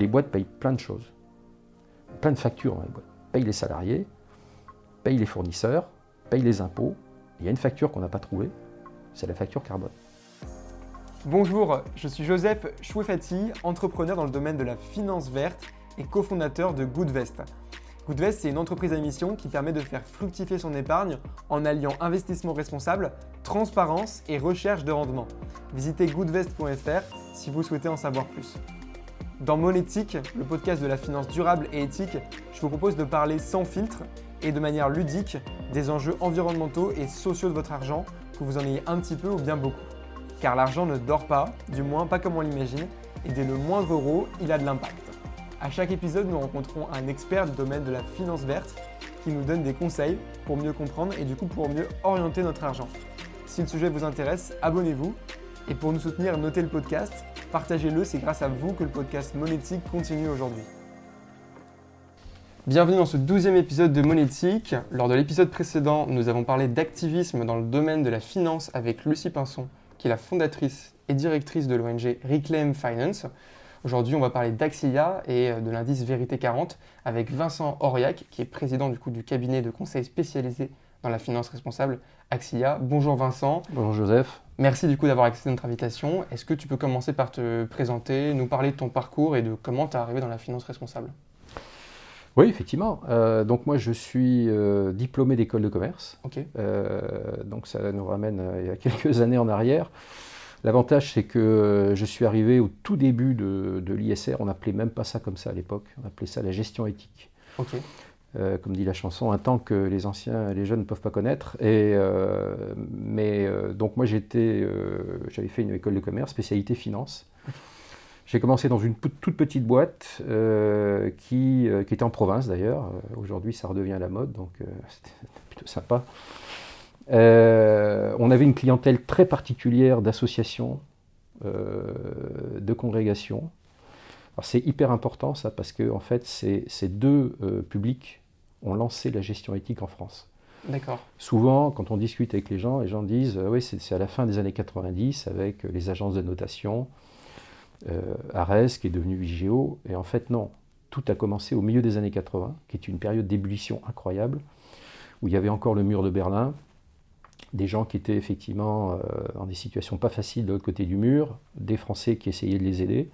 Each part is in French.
les boîtes payent plein de choses, plein de factures dans les boîtes. Payent les salariés, payent les fournisseurs, payent les impôts. Il y a une facture qu'on n'a pas trouvée, c'est la facture carbone. Bonjour, je suis Joseph Chouefati, entrepreneur dans le domaine de la finance verte et cofondateur de Goodvest. Goodvest, c'est une entreprise à mission qui permet de faire fructifier son épargne en alliant investissement responsable, transparence et recherche de rendement. Visitez goodvest.fr si vous souhaitez en savoir plus. Dans Monétique, le podcast de la finance durable et éthique, je vous propose de parler sans filtre et de manière ludique des enjeux environnementaux et sociaux de votre argent, que vous en ayez un petit peu ou bien beaucoup. Car l'argent ne dort pas, du moins pas comme on l'imagine, et dès le moindre euro, il a de l'impact. À chaque épisode, nous rencontrons un expert du domaine de la finance verte qui nous donne des conseils pour mieux comprendre et du coup pour mieux orienter notre argent. Si le sujet vous intéresse, abonnez-vous. Et pour nous soutenir, notez le podcast, partagez-le, c'est grâce à vous que le podcast Monétique continue aujourd'hui. Bienvenue dans ce douzième épisode de Monétique. Lors de l'épisode précédent, nous avons parlé d'activisme dans le domaine de la finance avec Lucie Pinson, qui est la fondatrice et directrice de l'ONG Reclaim Finance. Aujourd'hui, on va parler d'Axia et euh, de l'indice Vérité 40 avec Vincent Auriac, qui est président du, coup, du cabinet de conseil spécialisé dans la finance responsable Axia. Bonjour Vincent. Bonjour Joseph. Merci du coup d'avoir accepté notre invitation. Est-ce que tu peux commencer par te présenter, nous parler de ton parcours et de comment tu es arrivé dans la finance responsable? Oui, effectivement. Euh, donc moi, je suis euh, diplômé d'école de commerce. Euh, donc ça nous ramène il y a quelques années en arrière. L'avantage, c'est que je suis arrivé au tout début de, l'ISR. On n'appelait même pas ça comme ça à l'époque. On appelait ça la gestion éthique. Ok. comme dit la chanson, un temps que les anciens, les jeunes ne peuvent pas connaître. Et, mais donc moi, j'étais, j'avais fait une école de commerce, spécialité finance. J'ai commencé dans une toute petite boîte euh, qui, euh, qui, était en province d'ailleurs. Euh, aujourd'hui, ça redevient la mode, donc c'était plutôt sympa. on avait une clientèle très particulière d'associations, de congrégations. c'est hyper important ça parce que en fait, ces, ces deux publics ont lancé la gestion éthique en France. D'accord. Souvent, quand on discute avec les gens, les gens disent oui, c'est à la fin des années 90 avec les agences de notation euh, Arès, qui est devenu Vigéo. Et en fait, non. Tout a commencé au milieu des années 80, qui est une période d'ébullition incroyable, où il y avait encore le mur de Berlin, des gens qui étaient effectivement euh, dans des situations pas faciles de l'autre côté du mur, des Français qui essayaient de les aider,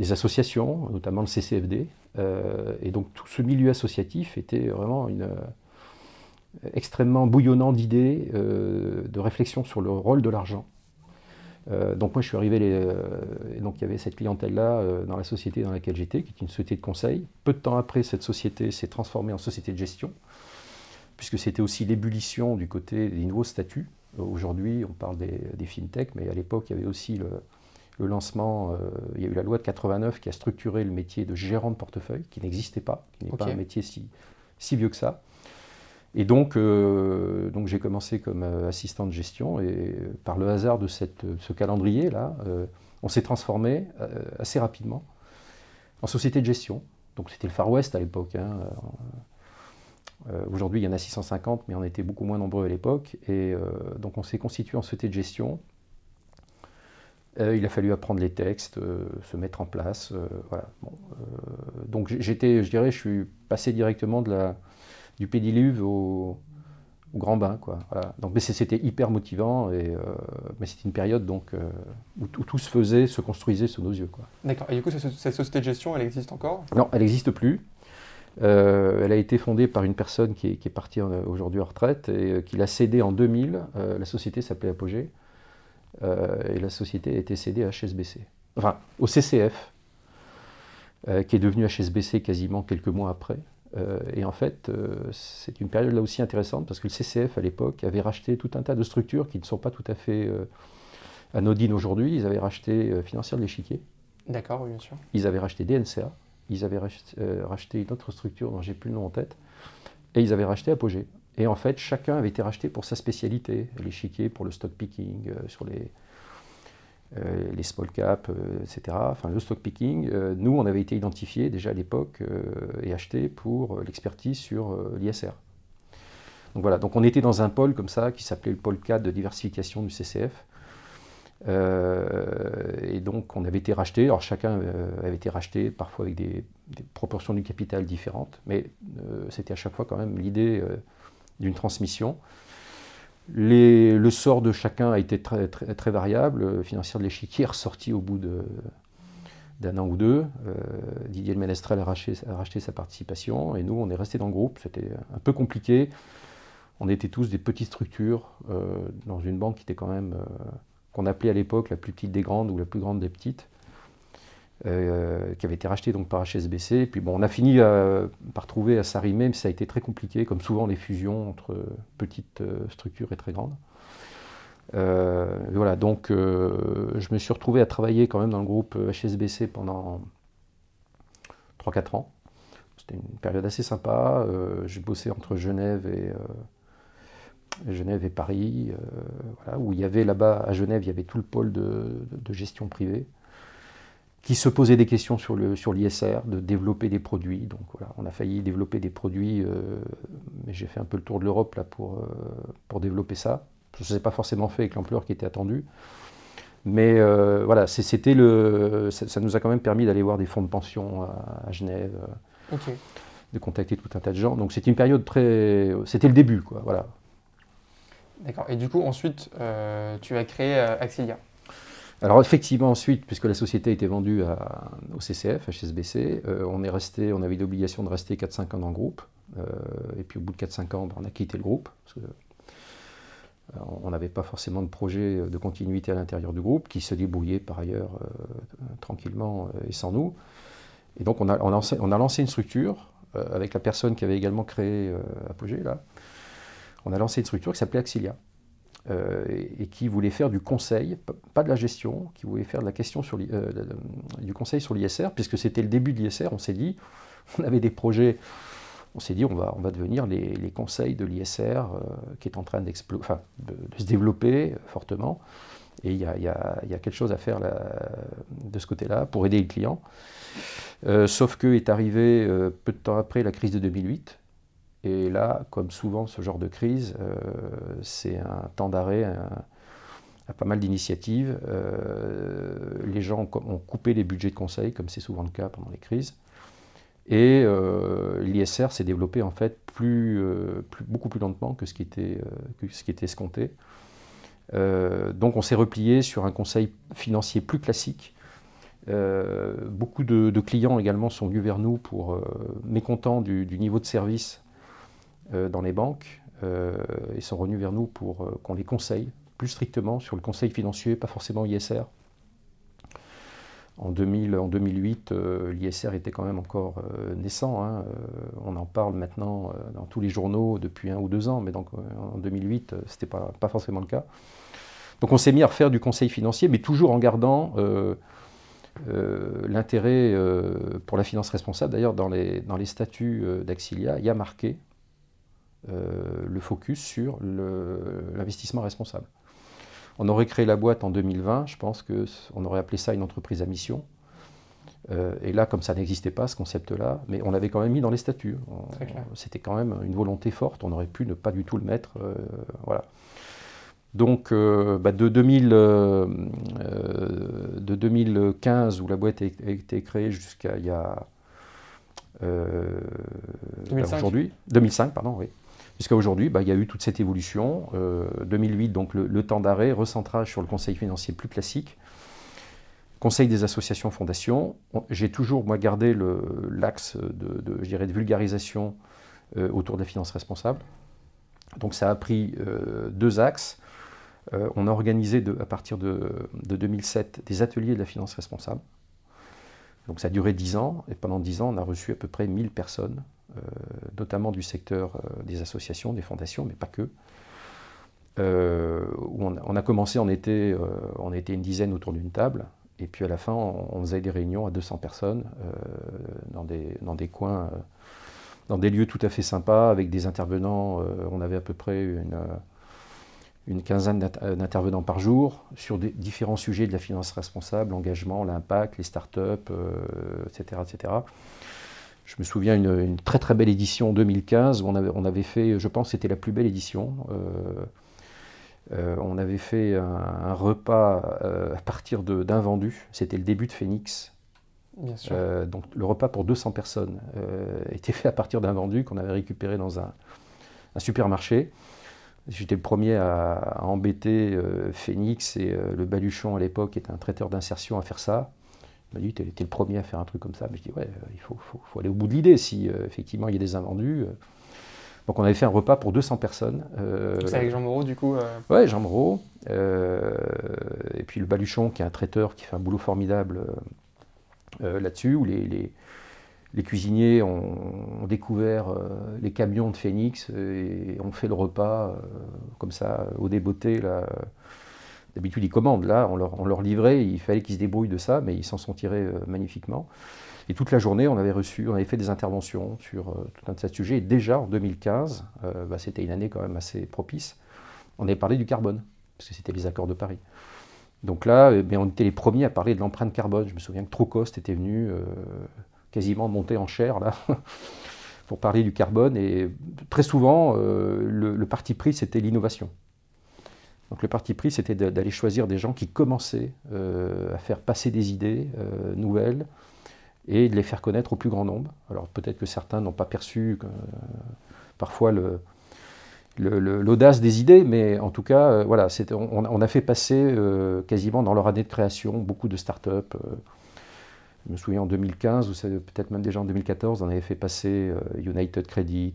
des associations, notamment le CCFD. Euh, et donc tout ce milieu associatif était vraiment une, extrêmement bouillonnant d'idées, de réflexion sur le rôle de l'argent euh, donc moi je suis arrivé, euh, et donc il y avait cette clientèle-là euh, dans la société dans laquelle j'étais, qui est une société de conseil. Peu de temps après, cette société s'est transformée en société de gestion, puisque c'était aussi l'ébullition du côté des nouveaux statuts. Aujourd'hui, on parle des, des, fintech, mais à l'époque, il y avait aussi le, lancement, il y a eu la loi de 89 qui a structuré le métier de gérant de portefeuille, qui n'existait pas, qui n'est pas un métier si, si vieux que ça. Et donc, euh, donc j'ai commencé comme euh, assistant de gestion et par le hasard de cette, ce calendrier-là, euh, on s'est transformé assez rapidement en société de gestion. Donc c'était le Far West à l'époque. Hein. Aujourd'hui, il y en a 650, mais on était beaucoup moins nombreux à l'époque. Et donc on s'est constitué en société de gestion. Il a fallu apprendre les textes, se mettre en place. voilà. donc j'étais, je dirais, je suis passé directement de la du pédiluve au, grand bain. Quoi. Donc, mais c'était hyper motivant, et, euh, mais c'était une période donc, euh, où, tout se faisait, se construisait sous nos yeux. D'accord. Et du coup, cette, société de gestion, elle existe encore? Non, elle n'existe plus. Euh, elle a été fondée par une personne qui est, partie aujourd'hui en retraite et qui l'a cédée en 2000. la société s'appelait Apogée. Et la société a été cédée à HSBC. Enfin, au CCF, qui est devenu HSBC quasiment quelques mois après. Euh, et en fait, euh, c'est une période là aussi intéressante parce que le CCF à l'époque avait racheté tout un tas de structures qui ne sont pas tout à fait euh, anodines aujourd'hui. Ils avaient racheté Financière de l'Échiquier. D'accord, oui, bien sûr. Ils avaient racheté DNCA. Ils avaient racheté, une autre structure dont j'ai plus le nom en tête. Et ils avaient racheté Apogée. Et en fait, chacun avait été racheté pour sa spécialité. L'échiquier pour le stock picking, sur les, euh, les small caps, euh, etc. Enfin, le stock picking, euh, nous, on avait été identifiés déjà à l'époque et achetés pour l'expertise sur l'ISR. Donc voilà, donc on était dans un pôle comme ça qui s'appelait le pôle 4 de diversification du CCF. et donc on avait été racheté, alors chacun avait été racheté parfois avec des, proportions du capital différentes, mais c'était à chaque fois quand même l'idée d'une transmission. le sort de chacun a été très, très, variable. Le financier de l'échiquier est ressorti au bout d'un an ou deux. Euh, Didier Ménestrel a racheté, sa participation et nous, on est resté dans le groupe. C'était un peu compliqué. On était tous des petites structures euh, dans une banque qui était quand même, euh, qu'on appelait à l'époque la plus petite des grandes ou la plus grande des petites, qui avait été rachetée donc par HSBC. Et puis bon, on a fini par trouver à s'arrimer, mais ça a été très compliqué, comme souvent les fusions entre petites structures et très grandes. Euh, voilà, donc euh, je me suis retrouvé à travailler quand même dans le groupe HSBC pendant 3-4 ans. C'était une période assez sympa. Euh, j'ai bossé entre Genève et, Genève et Paris, où il y avait là-bas, à Genève, il y avait tout le pôle de, gestion privée qui se posait des questions sur l'ISR, sur de développer des produits. Donc voilà, on a failli développer des produits, mais j'ai fait un peu le tour de l'Europe là pour, pour développer ça. Ça ne s'est pas forcément fait avec l'ampleur qui était attendue. Mais euh, voilà, c'était le, ça, nous a quand même permis d'aller voir des fonds de pension à, Genève, euh, de contacter tout un tas de gens. Donc c'était une période très, c'était le début, quoi. Voilà. D'accord. Et du coup, ensuite, euh, tu as créé Axilia. Alors effectivement, ensuite, puisque la société a été vendue au CCF, HSBC, on est resté, on avait l'obligation de rester 4-5 ans dans le groupe. et puis au bout de 4-5 ans, ben, on a quitté le groupe. Que on n'avait pas forcément de projet de continuité à l'intérieur du groupe, qui se débrouillait par ailleurs euh, tranquillement euh, et sans nous. Et donc on a, lancé, une structure euh, avec la personne qui avait également créé Apogée, là. On a lancé une structure qui s'appelait Axilia. Et, qui voulait faire du conseil, pas de la gestion, qui voulait faire de la question sur du conseil sur l'ISR, puisque c'était le début de l'ISR, on s'est dit, on avait des projets on s'est dit on va, devenir les, conseils de l'ISR euh, qui est en train de, se développer fortement. Et il y, a, quelque chose à faire de ce côté-là pour aider les clients. Euh, sauf que est arrivé euh, peu de temps après la crise de 2008. Et là, comme souvent ce genre de crise, c'est un temps d'arrêt à pas mal d'initiatives. les gens ont coupé les budgets de conseil, comme c'est souvent le cas pendant les crises. Et euh, l'ISR s'est développé en fait euh, beaucoup plus lentement que ce qui était, euh, ce qui était escompté. donc on s'est replié sur un conseil financier plus classique. beaucoup de, clients également sont venus vers nous pour mécontents du, niveau de service dans les banques et sont revenus vers nous pour qu'on les conseille plus strictement sur le conseil financier, pas forcément ISR. En, 2000, en 2008, euh, l'ISR était quand même encore euh, naissant. Hein, euh, on en parle maintenant dans tous les journaux depuis un ou deux ans, mais donc en 2008, ce n'était pas, pas forcément le cas. Donc on s'est mis à refaire du conseil financier, mais toujours en gardant l'intérêt pour la finance responsable. D'ailleurs, dans les, dans les statuts d'Axilia, il y a marqué le focus sur l'investissement responsable. On aurait créé la boîte en 2020, je pense qu'on aurait appelé ça une entreprise à mission. Euh, et là, comme ça n'existait pas, ce concept-là, mais on l'avait quand même mis dans les statuts. C'était quand même une volonté forte, on aurait pu ne pas du tout le mettre. Euh, voilà. Donc, euh, bah, de, 2000, de 2015, où la boîte a, été créée, jusqu'à il y a. aujourd'hui, 2005, pardon, oui. Jusqu'à aujourd'hui, bah, il y a eu toute cette évolution. 2008, euh, donc le, temps d'arrêt, recentrage sur le conseil financier plus classique. Conseil des associations fondations. J'ai toujours, moi, gardé l'axe de, de, de, vulgarisation euh, autour de la finance responsable. Donc ça a pris euh, deux axes. on a organisé à partir de, 2007 des ateliers de la finance responsable. Donc ça a duré dix ans, et pendant dix ans, on a reçu à peu près 1000 personnes notamment du secteur euh, des associations, des fondations, mais pas que. Euh, où on, a commencé, on était, on était une dizaine autour d'une table, et puis à la fin, on, faisait des réunions à 200 personnes dans, des, coins, dans des lieux tout à fait sympas, avec des intervenants. on avait à peu près une, quinzaine d'intervenants par jour sur différents sujets de la finance responsable, l'engagement, l'impact, les startups, etc., etc. Je me souviens une, une très très belle édition 2015 où on avait, on avait fait, je pense, c'était la plus belle édition. Euh, on avait fait un, repas à partir d'un vendu. C'était le début de Phoenix. Bien sûr. donc le repas pour 200 personnes était fait à partir d'un vendu qu'on avait récupéré dans un, un supermarché. J'étais le premier à, embêter Phoenix et le Baluchon à l'époque était un traiteur d'insertion à faire ça. M'a dit, tu étais le premier à faire un truc comme ça. Mais je dis, ouais, il faut, faut, aller au bout de l'idée si effectivement il y a des invendus. Donc on avait fait un repas pour 200 personnes. Euh, c'est avec Jean Moreau du coup euh... Ouais, Jean Moreau. Euh, et puis le Baluchon qui est un traiteur qui fait un boulot formidable euh, là-dessus, où les, les, cuisiniers ont, découvert les camions de Phoenix et ont fait le repas comme ça au débeauté. D'habitude ils commandent, là on leur, livrait, il fallait qu'ils se débrouillent de ça, mais ils s'en sont tirés magnifiquement. Et toute la journée, on avait reçu, on avait fait des interventions sur euh, tout un tas de sujets. Et déjà en 2015, euh, bah, c'était une année quand même assez propice, on avait parlé du carbone, parce que c'était les accords de Paris. Donc là, eh on était les premiers à parler de l'empreinte carbone. Je me souviens que Trocost était venu euh, quasiment monter en chair là, pour parler du carbone. Et très souvent, le, parti pris, c'était l'innovation. Donc le parti pris, c'était d'aller choisir des gens qui commençaient à faire passer des idées nouvelles, et de les faire connaître au plus grand nombre. Alors peut-être que certains n'ont pas perçu euh, parfois l'audace des idées, mais en tout cas, euh, voilà, on, a fait passer euh, quasiment dans leur année de création beaucoup de start-up. je me souviens en 2015, ou peut-être même déjà en 2014, on avait fait passer United Credit,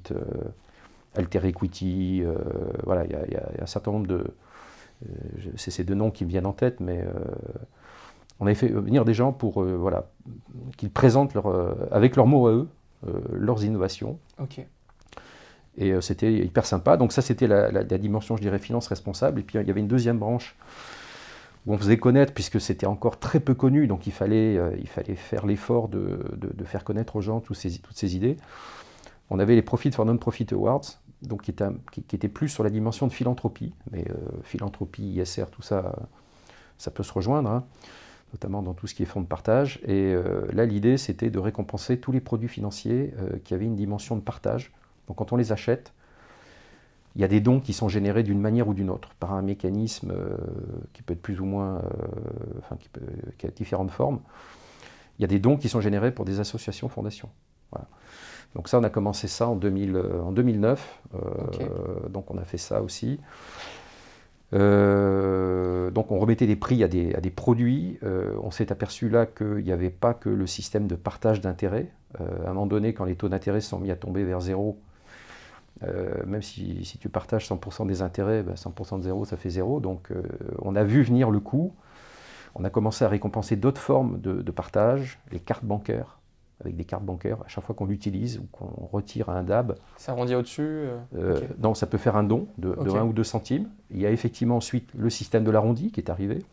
Alter Equity, voilà, il y, a un certain nombre de... c'est ces deux noms qui me viennent en tête, mais on avait fait venir des gens pour euh, voilà, qu'ils présentent leur, euh, avec leurs mots à eux euh, leurs innovations. Ok. Et c'était hyper sympa. Donc ça, c'était la, dimension, je dirais, finance responsable. Et puis il y avait une deuxième branche où on faisait connaître, puisque c'était encore très peu connu, donc il fallait, il fallait faire l'effort de, de, faire connaître aux gens toutes ces, toutes ces idées. On avait les Profit for Non-Profit Awards, donc qui, était, plus sur la dimension de philanthropie, mais philanthropie, ISR, tout ça, ça peut se rejoindre. Hein notamment dans tout ce qui est fonds de partage. Et euh, là, l'idée, c'était de récompenser tous les produits financiers euh, qui avaient une dimension de partage. Donc quand on les achète, il y a des dons qui sont générés d'une manière ou d'une autre, par un mécanisme euh, qui peut être plus ou moins, enfin, qui, peut, qui, a différentes formes. Il y a des dons qui sont générés pour des associations, fondations. Voilà. Donc ça, on a commencé ça en, 2000, en 2009. Donc on a fait ça aussi. Euh, donc on remettait des prix à des, produits. Euh, on s'est aperçu là qu'il n'y avait pas que le système de partage d'intérêt. Euh, à un moment donné, quand les taux d'intérêt sont mis à tomber vers zéro, même si, tu partages 100% des intérêts, 100% ben, de zéro, ça fait zéro. Donc on a vu venir le coup. On a commencé à récompenser d'autres formes de partage, les cartes bancaires avec des cartes bancaires, à chaque fois qu'on l'utilise ou qu'on retire un DAB. Ça rendit au-dessus euh, euh, Non, ça peut faire un don de, 1 ou 2 centimes. Il y a effectivement ensuite le système de l'arrondi qui est arrivé.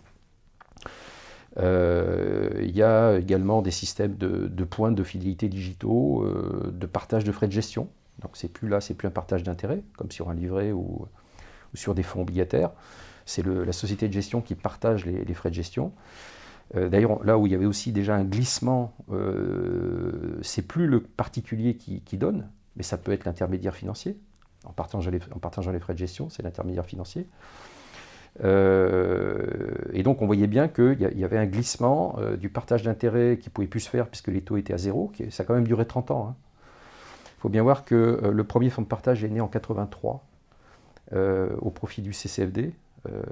Euh, il y a également des systèmes de, points de fidélité digitaux, de partage de frais de gestion. Donc c'est plus là, c'est plus un partage d'intérêt, comme sur un livret ou, sur des fonds obligataires. C'est la société de gestion qui partage les frais de gestion. Euh, d'ailleurs, là où il y avait aussi déjà un glissement, euh, c'est plus le particulier qui, donne, mais ça peut être l'intermédiaire financier. En partageant, les, frais de gestion, c'est l'intermédiaire financier. Euh, et donc on voyait bien qu'il y, avait un glissement du partage d'intérêts qui pouvait plus se faire puisque les taux étaient à zéro, ça a quand même duré 30 ans. Il hein. faut bien voir que le premier fonds de partage est né en 83 au profit du CCFD,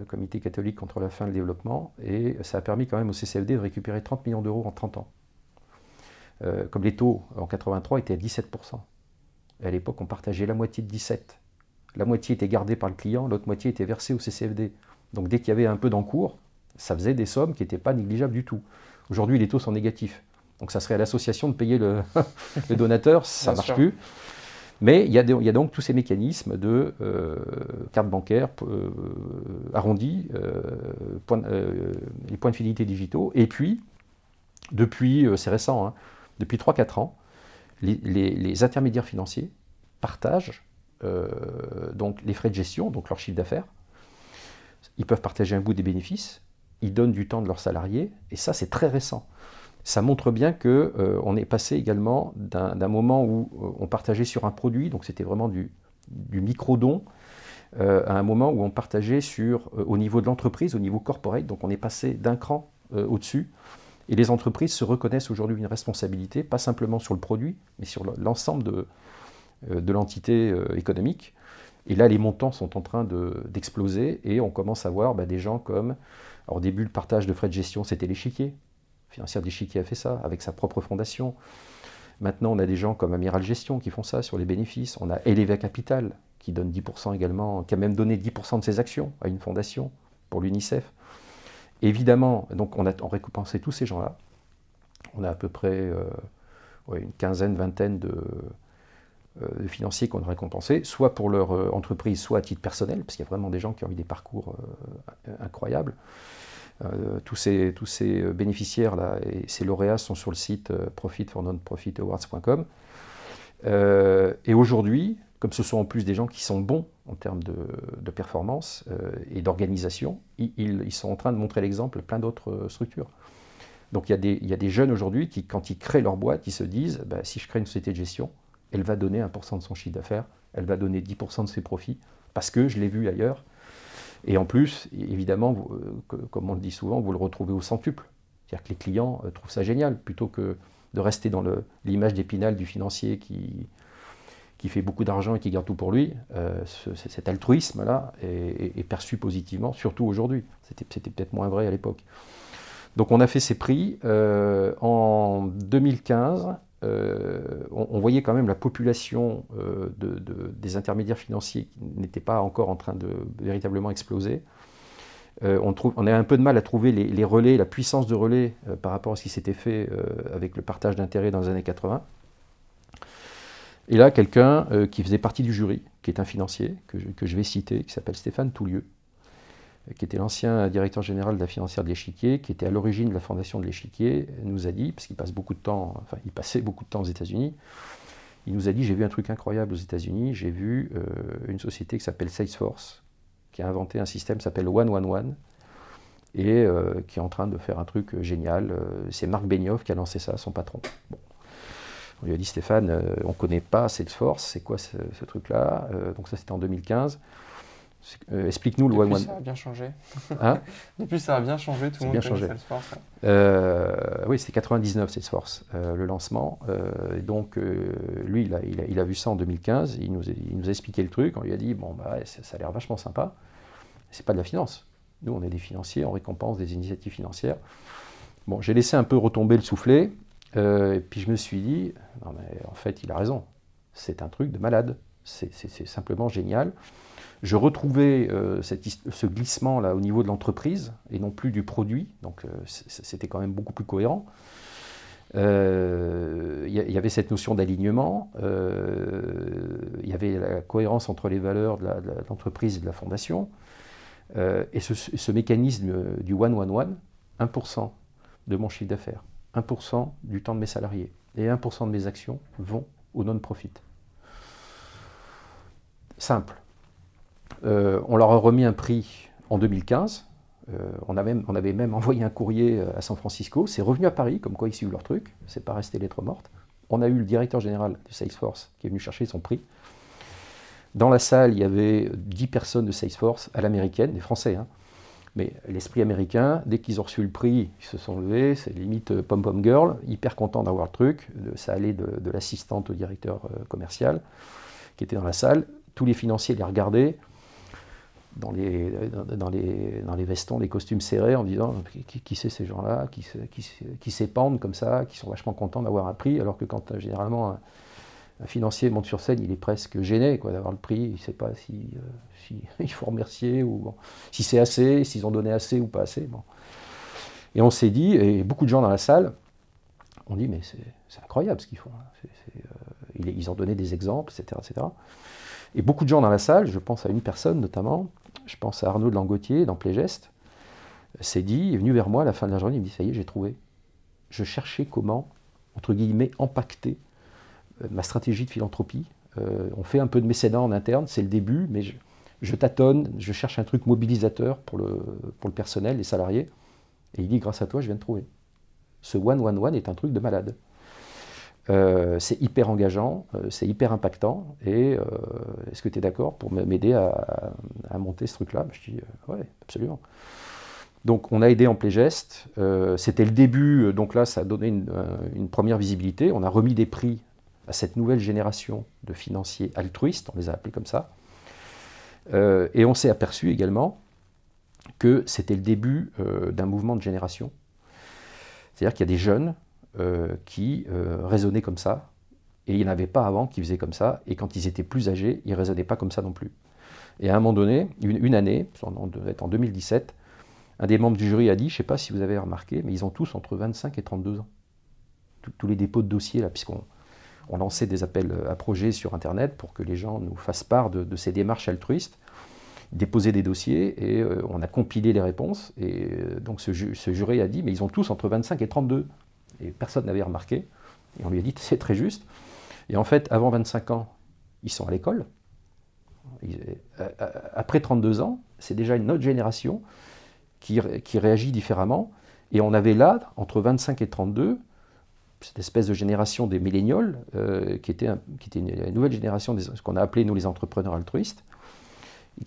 comité catholique contre la faim et le développement, et ça a permis quand même au CCFD de récupérer 30 millions d'euros en 30 ans. Euh, comme les taux en 83 étaient à 17%. à l'époque, on partageait la moitié de 17. La moitié était gardée par le client, l'autre moitié était versée au CCFD. Donc dès qu'il y avait un peu d'encours, ça faisait des sommes qui n'étaient pas négligeables du tout. Aujourd'hui, les taux sont négatifs. Donc ça serait à l'association de payer le, donateur, ça ne marche plus. Mais il y, a donc tous ces mécanismes de euh, carte bancaire euh, arrondie, euh, les points de fidélité digitaux. Et puis, depuis, c'est récent, hein, depuis 3-4 ans, les, intermédiaires financiers partagent donc les frais de gestion, donc leur chiffre d'affaires. Ils peuvent partager un bout des bénéfices, ils donnent du temps de leurs salariés, et ça c'est très récent ça montre bien qu'on euh, est passé également d'un moment où euh, on partageait sur un produit, donc c'était vraiment du, micro-don, à un moment où on partageait sur, au niveau de l'entreprise, au niveau corporate, donc on est passé d'un cran au-dessus. Et les entreprises se reconnaissent aujourd'hui une responsabilité, pas simplement sur le produit, mais sur l'ensemble de, de l'entité économique. Et là, les montants sont en train d'exploser et on commence à voir bah, des gens comme. Alors, au début, le partage de frais de gestion, c'était l'échiquier. Financière d'échiquier a fait ça avec sa propre fondation. Maintenant, on a des gens comme Amiral Gestion qui font ça sur les bénéfices. On a Eleva Capital qui donne 10% également, qui a même donné 10% de ses actions à une fondation pour l'UNICEF. Évidemment, donc on a récompensé tous ces gens-là. On a à peu près euh, une quinzaine, vingtaine de, euh, financiers qu'on a récompensés, soit pour leur euh, entreprise, soit à titre personnel, parce qu'il y a vraiment des gens qui ont eu des parcours incroyables. Tous ces, tous ces bénéficiaires-là et ces lauréats sont sur le site profitfornonprofitawards.com. et aujourd'hui, comme ce sont en plus des gens qui sont bons en termes de, performance et d'organisation, ils, sont en train de montrer l'exemple plein d'autres structures. Donc il y, a des, il y, a des, jeunes aujourd'hui qui, quand ils créent leur boîte, ils se disent, bah, si je crée une société de gestion, elle va donner 1% de son chiffre d'affaires, elle va donner 10% de ses profits, parce que je l'ai vu ailleurs. Et en plus, évidemment, euh, comme on le dit souvent, vous le retrouvez au centuple. C'est-à-dire que les clients euh, trouvent ça génial, plutôt que de rester dans l'image d'épinal du financier qui, qui fait beaucoup d'argent et qui garde tout pour lui. Euh, cet altruisme-là est, perçu positivement, surtout aujourd'hui. C'était peut-être moins vrai à l'époque. Donc on a fait ces prix. en 2015, euh, on, voyait quand même la population euh, des intermédiaires financiers qui n'était pas encore en train de véritablement exploser. Euh, on, trouve, on, a un peu de mal à trouver les, relais, la puissance de relais par rapport à ce qui s'était fait avec le partage d'intérêts dans les années 80. Et là, quelqu'un qui faisait partie du jury, qui est un financier, que que je vais citer, qui s'appelle Stéphane Toulieu, qui était l'ancien directeur général de la financière de l'Échiquier, qui était à l'origine de la fondation de l'Échiquier, nous a dit, parce qu'il passe beaucoup de temps, enfin il passait beaucoup de temps aux États-Unis, il nous a dit j'ai vu un truc incroyable aux États-Unis, j'ai vu euh, une société qui s'appelle Salesforce, qui a inventé un système qui s'appelle One One One, et euh, qui est en train de faire un truc génial. Euh, c'est Marc Benioff qui a lancé ça, son patron. On lui a dit Stéphane, on ne connaît pas Salesforce, c'est quoi ce truc-là Donc ça c'était en 2015. Euh, explique-nous le One One. Ça a bien changé. Hein Depuis, ça a bien changé. Tout le monde bien changé. Salesforce. Euh, oui, c'était 99 Salesforce, euh, le lancement. donc, lui, il a, il, a, vu ça en 2015. Il nous, a, il nous a expliqué le truc. On lui a dit bon, bah, ça a l'air vachement sympa. C'est pas de la finance. Nous, on est des financiers, on récompense des initiatives financières. Bon, j'ai laissé un peu retomber le soufflet. et puis, je me suis dit non, mais en fait, il a raison. C'est un truc de malade. C'est simplement génial je retrouvais euh, ce glissement là au niveau de l'entreprise et non plus du produit, donc euh, c'était quand même beaucoup plus cohérent. Euh, il y, avait cette notion d'alignement, il y avait la cohérence entre les valeurs de l'entreprise et de la fondation, et ce, ce, mécanisme du one-one-one, 1% de mon chiffre d'affaires, 1% du temps de mes salariés et 1% de mes actions vont au non-profit. Simple. Euh, on leur a remis un prix en 2015. Euh, on, avait même envoyé un courrier euh, à San Francisco. C'est revenu à Paris, comme quoi ils suivent leur truc. C'est pas resté lettre morte. On a eu le directeur général de Salesforce qui est venu chercher son prix. Dans la salle, il y avait 10 personnes de Salesforce à l'américaine, des Français. Hein. Mais l'esprit américain, dès qu'ils ont reçu le prix, ils se sont levés, c'est limite pom-pom girl, hyper content d'avoir le truc. Ça allait de, l'assistante au directeur commercial qui était dans la salle. Tous les financiers les regardaient dans les, dans, les, dans les vestons, les costumes serrés, en disant qui, qui c'est ces gens-là, qui, qui, qui s'épandent comme ça, qui sont vachement contents d'avoir un prix, alors que quand euh, généralement un, financier monte sur scène, il est presque gêné quoi, d'avoir le prix, il ne sait pas si, euh, faut remercier, ou si c'est assez, s'ils ont donné assez ou pas assez. Bon. Et on s'est dit, et beaucoup de gens dans la salle ont dit, mais c'est incroyable ce qu'ils font. Hein. Euh, ils ont donné des exemples, etc. etc. Et beaucoup de gens dans la salle, je pense à une personne notamment, je pense à Arnaud de Langotier dans Playgest, s'est dit, est venu vers moi à la fin de la journée, il me dit Ça y est, j'ai trouvé. Je cherchais comment, entre guillemets, impacter euh, ma stratégie de philanthropie. Euh, on fait un peu de mécénat en interne, c'est le début, mais je, tâtonne, je cherche un truc mobilisateur pour le, pour le personnel, les salariés. Et il dit Grâce à toi, je viens de trouver. Ce one-one-one est un truc de malade. Euh, c'est hyper engageant, euh, c'est hyper impactant. Et euh, est-ce que tu es d'accord pour m'aider à, monter ce truc-là? Je dis ouais, absolument. Donc on a aidé en play geste. C'était le début, donc là ça a donné une, première visibilité. On a remis des prix à cette nouvelle génération de financiers altruistes, on les a appelés comme ça. et on s'est aperçu également que c'était le début d'un mouvement de génération. C'est-à-dire qu'il y a des jeunes qui euh, raisonnaient comme ça, et il n'y en avait pas avant qui faisaient comme ça, et quand ils étaient plus âgés, ils ne raisonnaient pas comme ça non plus. Et à un moment donné, une, année, on devait être en 2017, un des membres du jury a dit, je ne sais pas si vous avez remarqué, mais ils ont tous entre 25 et 32 ans. Tous, les dépôts de dossiers, là, puisqu'on on lançait des appels à projets sur Internet pour que les gens nous fassent part de, ces démarches altruistes, déposer des dossiers, et euh, on a compilé les réponses. Et donc ce, ce, jury a dit, mais ils ont tous entre 25 et 32 et personne n'avait remarqué. Et on lui a dit, c'est très juste. Et en fait, avant 25 ans, ils sont à l'école. Euh, euh, après 32 ans, c'est déjà une autre génération qui, qui, réagit différemment. Et on avait là, entre 25 et 32, cette espèce de génération des millénials, euh, qui, était qui était une, nouvelle génération, ce qu'on a appelé nous les entrepreneurs altruistes,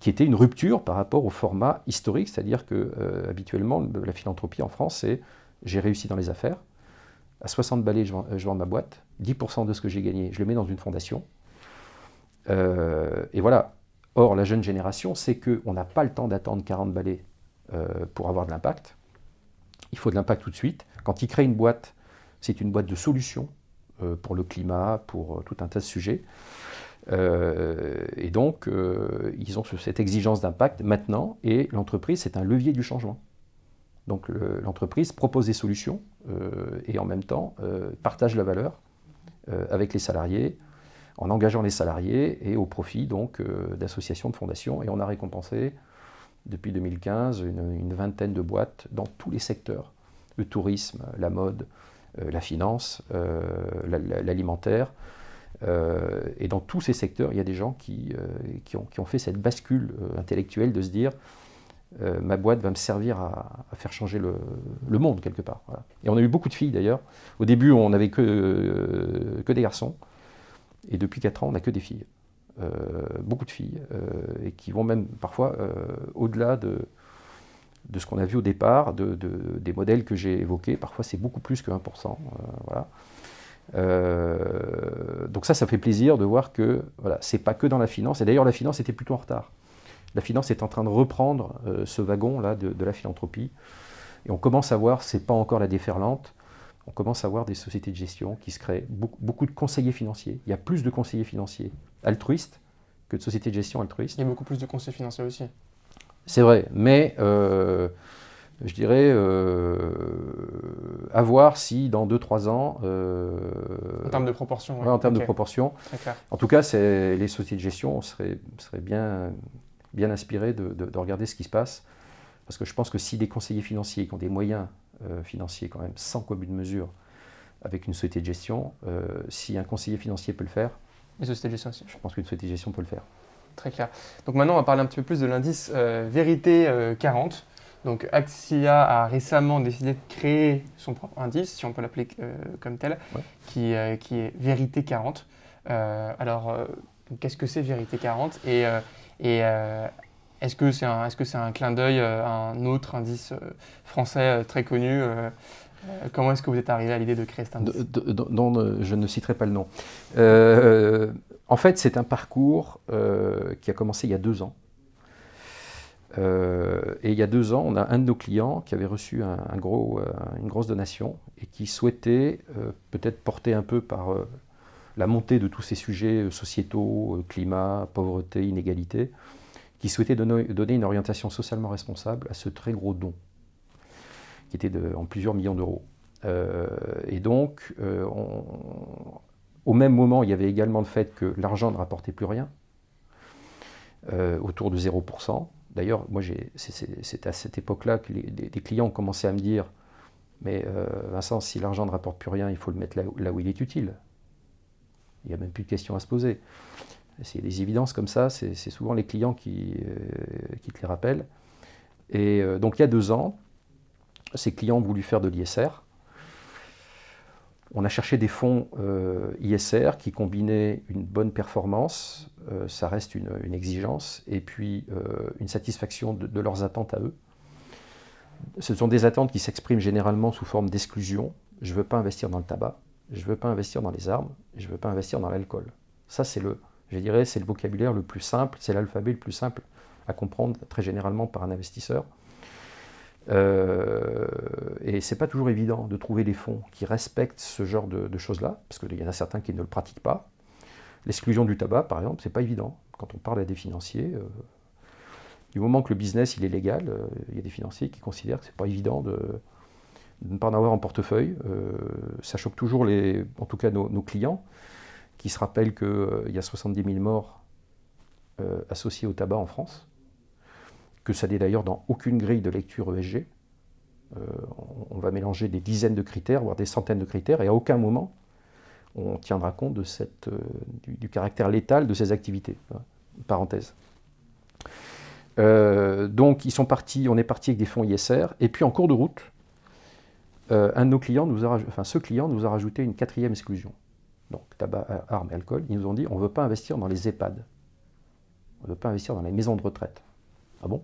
qui était une rupture par rapport au format historique, c'est-à-dire que habituellement, la philanthropie en France, c'est j'ai réussi dans les affaires, à 60 balais, je vends, ma boîte. 10% de ce que j'ai gagné, je le mets dans une fondation. Euh, et voilà. Or, la jeune génération, c'est qu'on n'a pas le temps d'attendre 40 balais euh, pour avoir de l'impact. Il faut de l'impact tout de suite. Quand ils créent une boîte, c'est une boîte de solutions euh, pour le climat, pour tout un tas de sujets. et donc, ils ont cette exigence d'impact maintenant, et l'entreprise, c'est un levier du changement. Donc l'entreprise propose des solutions euh, et en même temps euh, partage la valeur euh, avec les salariés en engageant les salariés et au profit donc d'associations, de fondations. Et on a récompensé depuis 2015 une, vingtaine de boîtes dans tous les secteurs le tourisme, la mode, la finance, l'alimentaire. et dans tous ces secteurs, il y a des gens qui, ont, fait cette bascule intellectuelle de se dire euh, ma boîte va me servir à, faire changer le, monde quelque part. Et on a eu beaucoup de filles d'ailleurs. Au début, on n'avait que, euh, que des garçons. Et depuis 4 ans, on n'a que des filles. Euh, beaucoup de filles. et qui vont même parfois au-delà de, de ce qu'on a vu au départ, de, des modèles que j'ai évoqués. Parfois, c'est beaucoup plus que 1%. voilà. donc ça, ça fait plaisir de voir que voilà, c'est pas que dans la finance. Et d'ailleurs, la finance était plutôt en retard la finance est en train de reprendre euh, ce wagon-là de, la philanthropie. Et on commence à voir, c'est pas encore la déferlante, on commence à voir des sociétés de gestion qui se créent, beaucoup, de conseillers financiers. Il y a plus de conseillers financiers altruistes que de sociétés de gestion altruistes. Il y a beaucoup plus de conseillers financiers aussi. C'est vrai, mais euh, je dirais euh, à voir si dans 2-3 ans. en termes de proportion. en termes de proportion. En tout cas, les sociétés de gestion seraient, seraient bien, bien inspiré de, regarder ce qui se passe. Parce que je pense que si des conseillers financiers qui ont des moyens euh, financiers quand même sans commune mesure avec une société de gestion, euh, si un conseiller financier peut le faire, les sociétés de gestion aussi. Je pense qu'une société de gestion peut le faire. Très clair. Donc maintenant, on va parler un petit peu plus de l'indice euh, Vérité 40. Donc Axia a récemment décidé de créer son propre indice, si on peut l'appeler comme tel, qui, qui, est Vérité 40. alors, qu'est-ce que c'est Vérité 40 et et euh, est-ce que c'est un, clin d'œil euh, à un autre indice euh, français très connu Comment est-ce que vous êtes arrivé à l'idée de créer cet indice? Je ne citerai pas le nom. en fait, c'est un parcours qui a commencé il y a deux ans. et il y a deux ans, on a un de nos clients qui avait reçu une grosse donation et qui souhaitait peut-être porter un peu par la montée de tous ces sujets euh, sociétaux, euh, climat, pauvreté, inégalité, qui souhaitait donner une orientation socialement responsable à ce très gros don, qui était en plusieurs millions d'euros. Euh, et donc, au même moment, il y avait également le fait que l'argent ne rapportait plus rien, autour de 0%. D'ailleurs, moi, c'est à cette époque-là que les, clients ont commencé à me dire, mais Vincent, si l'argent ne rapporte plus rien, il faut le mettre là où il est utile. Il n'y a même plus de questions à se poser. C'est des évidences comme ça, c'est souvent les clients qui, euh, qui, te les rappellent. Et euh, donc il y a deux ans, ces clients ont voulu faire de l'ISR. On a cherché des fonds ISR qui combinaient une bonne performance, ça reste une, exigence, et puis une satisfaction de, leurs attentes à eux. Ce sont des attentes qui s'expriment généralement sous forme d'exclusion. Je ne veux pas investir dans le tabac, je ne veux pas investir dans les armes, je ne veux pas investir dans l'alcool. Ça, c'est le, je dirais, c'est le vocabulaire le plus simple, c'est l'alphabet le plus simple à comprendre très généralement par un investisseur. Euh, et c'est pas toujours évident de trouver des fonds qui respectent ce genre de, choses-là, parce qu'il y en a certains qui ne le pratiquent pas. L'exclusion du tabac, par exemple, c'est pas évident. Quand on parle à des financiers, euh, du moment que le business il est légal, euh, il y a des financiers qui considèrent que c'est pas évident de, ne pas en avoir en portefeuille. Euh, ça choque toujours les, en tout cas nos, clients, qui se rappellent qu'il y a 70 000 morts associés au tabac en France que ça n'est d'ailleurs dans aucune grille de lecture ESG. Euh, on, va mélanger des dizaines de critères, voire des centaines de critères, et à aucun moment on tiendra compte de euh, du, caractère létal de ces activités. Parenthèse. Euh, donc ils sont partis, on est parti avec des fonds ISR, et puis en cours de route, un de nos clients nous a, enfin ce client nous a rajouté une quatrième exclusion. Donc tabac, armes et alcool. Ils nous ont dit on ne veut pas investir dans les EHPAD, on ne veut pas investir dans les maisons de retraite. Ah bon?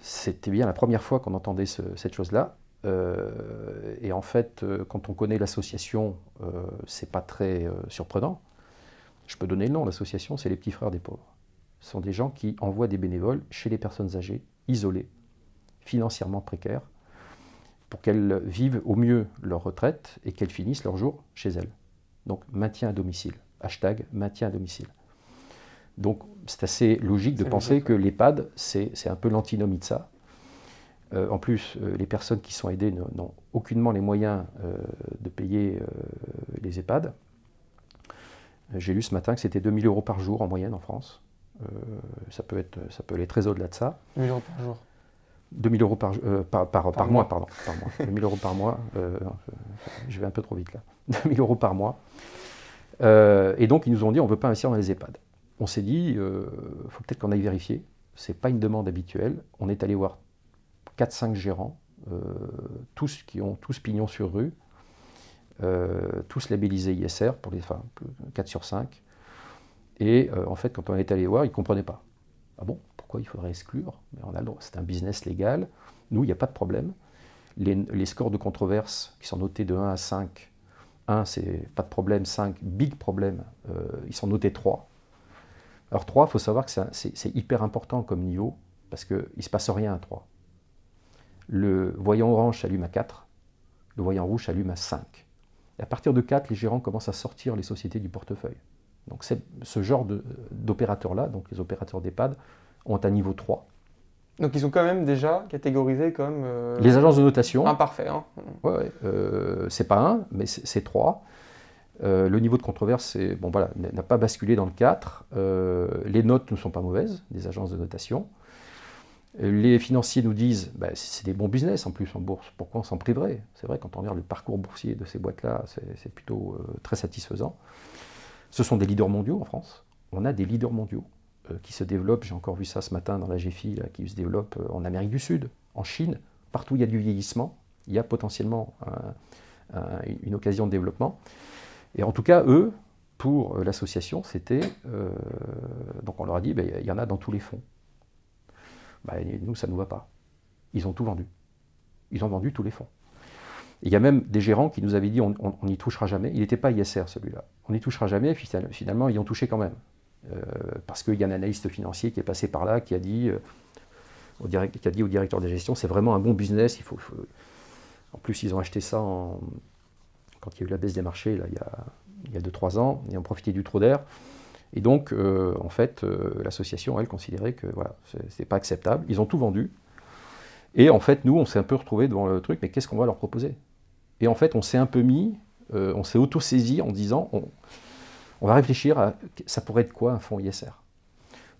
C'était bien la première fois qu'on entendait cette chose-là. Euh, et en fait, euh, quand on connaît l'association, euh, c'est pas très surprenant. Je peux donner le nom, l'association, c'est les Petits Frères des Pauvres. Ce sont des gens qui envoient des bénévoles chez les personnes âgées, isolées, financièrement précaires, pour qu'elles vivent au mieux leur retraite et qu'elles finissent leur jour chez elles. Donc maintien à domicile. Hashtag maintien à domicile. Donc c'est assez logique de penser que l'EHPAD, c'est un peu l'antinomie de ça. Euh, en plus, euh, les personnes qui sont aidées n'ont aucunement les moyens euh, de payer les EHPAD. J'ai lu ce matin que c'était 2000 euros par jour en moyenne en France. ça, peut être, ça peut aller très au-delà de ça. 2000 euros par jour 2000 euros par, par, par, mois. pardon. Par mois. 2000 euros par mois. je vais un peu trop vite là. 2000 euros par mois. et donc, ils nous ont dit on ne veut pas investir dans les EHPAD on s'est dit, il euh, faut peut-être qu'on aille vérifier. Ce n'est pas une demande habituelle. On est allé voir 4-5 gérants, euh, tous qui ont tous pignon sur rue, euh, tous labellisés ISR, pour les, enfin, 4 sur 5. Et en fait, quand on est allé voir, ils ne comprenaient pas. Ah bon, il faudrait exclure Mais on a C'est un business légal. Nous, il n'y a pas de problème. Les, scores de controverse qui sont notés de 1 à 5, 1, c'est pas de problème, 5, big problème, ils sont notés 3. Alors 3, il faut savoir que c'est hyper important comme niveau, parce qu'il ne se passe rien à 3. Le voyant orange s'allume à 4, le voyant rouge s'allume à 5. Et à partir de 4, les gérants commencent à sortir les sociétés du portefeuille. Donc ce genre d'opérateurs-là, donc les opérateurs d'EHPAD, ont un niveau 3. Donc ils sont quand même déjà catégorisés comme... Euh, les agences de notation. Imparfait. Hein. Ouais, ouais euh, c'est pas 1, mais c'est 3. Euh, le niveau de controverse bon, voilà, n'a pas basculé dans le 4. Euh, les notes ne sont pas mauvaises, des agences de notation. Les financiers nous disent bah, c'est des bons business en plus en bourse, pourquoi on s'en priverait? C'est vrai, quand on regarde le parcours boursier de ces boîtes-là, c'est plutôt très satisfaisant. Ce sont des leaders mondiaux en France. On a des leaders mondiaux qui se développent, j'ai encore vu ça ce matin dans la GFI, qui se développent en Amérique du Sud, en Chine, partout où il y a du vieillissement, il y a potentiellement une occasion de développement. Et en tout cas, eux, pour euh, l'association, c'était. Euh, donc on leur a dit, ben, il y en a dans tous les fonds. Ben, nous, ça ne nous va pas. Ils ont tout vendu. Ils ont vendu tous les fonds. Il y a même des gérants qui nous avaient dit on n'y touchera jamais. Il n'était pas ISR celui-là. On n'y touchera jamais. Finalement, ils ont touché quand même. Euh, parce qu'il y a un analyste financier qui est passé par là, qui a dit, dit au directeur de gestion c'est vraiment un bon business. En plus, ils ont acheté ça quand il y a eu la baisse des marchés, il y a 2-3 ans, et on profitait du trou d'air. Et donc, euh, en fait, euh, l'association, elle, considérait que voilà, c'est pas acceptable. Ils ont tout vendu. Et en fait, nous, on s'est un peu retrouvés devant le truc, mais qu'est-ce qu'on va leur proposer? Et en fait, on s'est un peu mis, euh, on s'est auto-saisi en disant, on, on, va réfléchir à ça pourrait être quoi un fonds ISR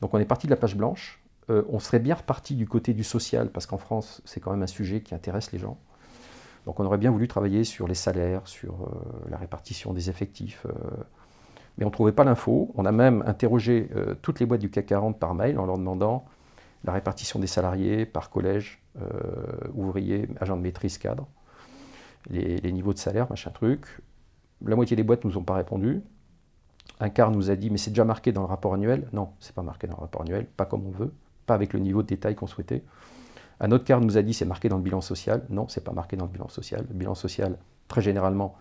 Donc, on est parti de la page blanche. on serait bien reparti du côté du social, parce qu'en France, c'est quand même un sujet qui intéresse les gens. Donc on aurait bien voulu travailler sur les salaires, sur euh, la répartition des effectifs, euh, mais on ne trouvait pas l'info. On a même interrogé euh, toutes les boîtes du CAC 40 par mail en leur demandant la répartition des salariés par collège, ouvriers, agents de maîtrise, cadre. les, niveaux de salaire, machin truc. La moitié des boîtes nous ont pas répondu. Un quart nous a dit, mais c'est déjà marqué dans le rapport annuel. Non, c'est pas marqué dans le rapport annuel, pas comme on veut, pas avec le niveau de détail qu'on souhaitait. Un autre quart nous a dit, c'est marqué dans le bilan social. Non, c'est pas marqué dans le bilan social. Le bilan social, très généralement,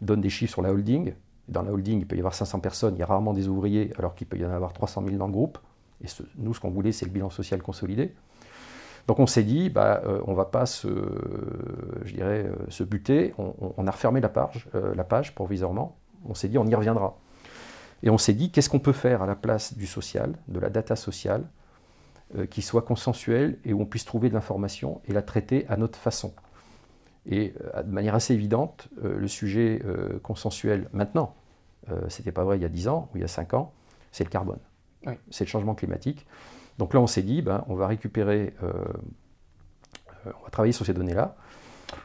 donne des chiffres sur la holding. Dans la holding, il peut y avoir 500 personnes, il y a rarement des ouvriers, alors qu'il peut y en avoir 300 000 dans le groupe. Et nous, ce qu'on voulait, c'est le bilan social consolidé. Donc on s'est dit, bah, euh, on ne va pas se, euh, buter. On, a refermé la page, euh, la page provisoirement. On s'est dit, on y reviendra. Et on s'est dit, qu'est-ce qu'on peut faire à la place du social, de la data sociale, qui soit consensuelle et où on puisse trouver de l'information et la traiter à notre façon. Et de manière assez évidente, le sujet consensuel maintenant, ce n'était pas vrai il y a 10 ans ou il y a 5 ans, c'est le carbone. C'est le changement climatique. Donc là, on s'est dit, ben, on va récupérer, euh, euh, on va travailler sur ces données-là.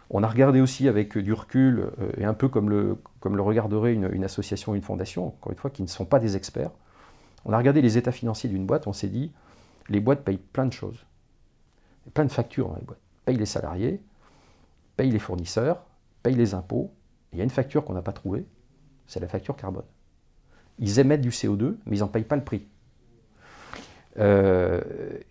On a regardé aussi avec du recul, euh, et un peu comme le, regarderait une, association ou une fondation, encore une fois, qui ne sont pas des experts. On a regardé les états financiers d'une boîte, on s'est dit, les boîtes payent plein de choses. Plein de factures dans les boîtes. Payent les salariés, payent les fournisseurs, payent les impôts. Il y a une facture qu'on n'a pas trouvée, c'est la facture carbone. Ils émettent du CO2, mais ils n'en payent pas le prix. Euh,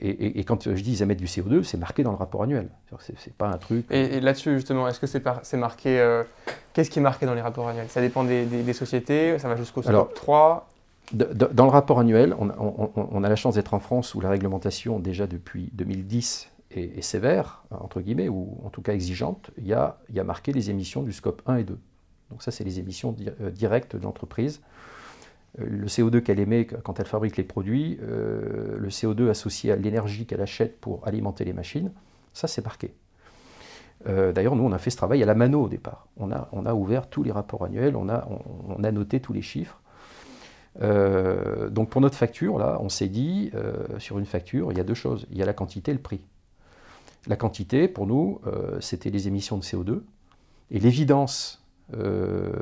et, quand je dis ils émettent du CO2, c'est marqué dans le rapport annuel. C'est pas un truc. Et, là-dessus, justement, est-ce que c'est marqué. Euh, qu'est-ce qui est marqué dans les rapports annuels? Ça dépend des, sociétés, ça va jusqu'au scope 3 Dans le rapport annuel, on, a la chance d'être en France où la réglementation, déjà depuis 2010, est, sévère, entre guillemets, ou en tout cas exigeante. Il y a, il y a marqué les émissions du scope 1 et 2. Donc, ça, c'est les émissions euh, directes de l'entreprise. Euh, le CO2 qu'elle émet quand elle fabrique les produits, euh, le CO2 associé à l'énergie qu'elle achète pour alimenter les machines, ça c'est marqué. Euh, d'ailleurs, nous, on a fait ce travail à la mano au départ. On a, ouvert tous les rapports annuels, on a, on, a noté tous les chiffres. donc pour notre facture, là, on s'est dit, sur une facture, il y a deux choses. Il y a la quantité et le prix. La quantité, pour nous, c'était les émissions de CO2. Et l'évidence euh,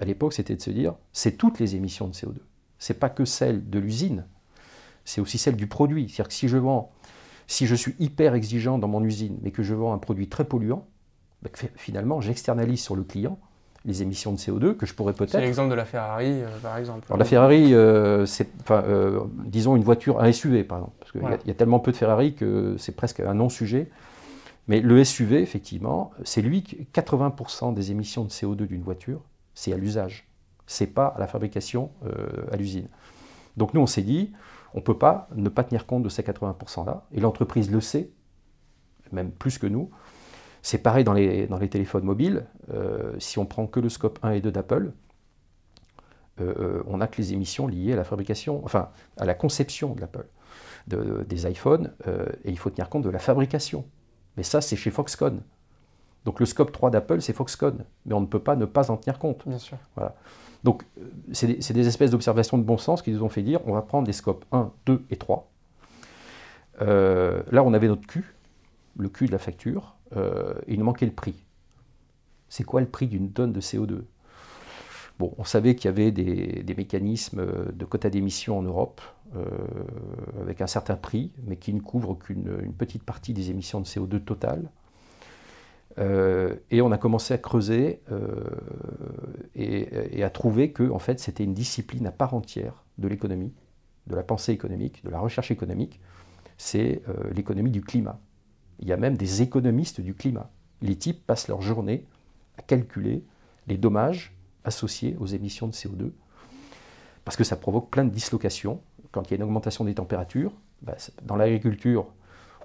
à l'époque, c'était de se dire, c'est toutes les émissions de CO2. C'est pas que celles de l'usine, c'est aussi celle du produit. C'est-à-dire que si je vends, si je suis hyper exigeant dans mon usine, mais que je vends un produit très polluant, ben, finalement, j'externalise sur le client les émissions de CO2 que je pourrais peut-être. C'est l'exemple de la Ferrari, euh, par exemple. Alors, la Ferrari, euh, c'est, disons une voiture, un SUV, par exemple. Parce qu'il y, a tellement peu de Ferrari que c'est presque un non-sujet. Mais le SUV, effectivement, c'est lui qui 80% des émissions de CO2 d'une voiture, c'est à l'usage. C'est pas à la fabrication euh, à l'usine. Donc nous, on s'est dit, on ne peut pas ne pas tenir compte de ces 80%-là. Et l'entreprise le sait, même plus que nous. C'est pareil dans les, dans les téléphones mobiles. Euh, si on prend que le scope 1 et 2 d'Apple, euh, on n'a que les émissions liées à la fabrication, enfin à la conception de l'Apple, des iPhones, et il faut tenir compte de la fabrication mais ça, c'est chez Foxconn. Donc le scope 3 d'Apple, c'est Foxconn. Mais on ne peut pas ne pas en tenir compte. Bien sûr. Voilà. Donc c'est des, espèces d'observations de bon sens qui nous ont fait dire on va prendre les scopes 1, 2 et 3. Euh, là, on avait notre Q, le Q de la facture, euh, et il nous manquait le prix. C'est quoi le prix d'une tonne de CO2 On savait qu'il y avait des, mécanismes de quotas d'émission en Europe euh, avec un certain prix, mais qui ne couvrent qu'une petite partie des émissions de CO2 totales. Euh, et on a commencé à creuser euh, et, à trouver que en fait, c'était une discipline à part entière de l'économie, de la pensée économique, de la recherche économique. C'est l'économie du climat. Il y a même des économistes du climat. Les types passent leur journée à calculer les dommages associés aux émissions de CO2, parce que ça provoque plein de dislocations. Quand il y a une augmentation des températures, bah, dans l'agriculture,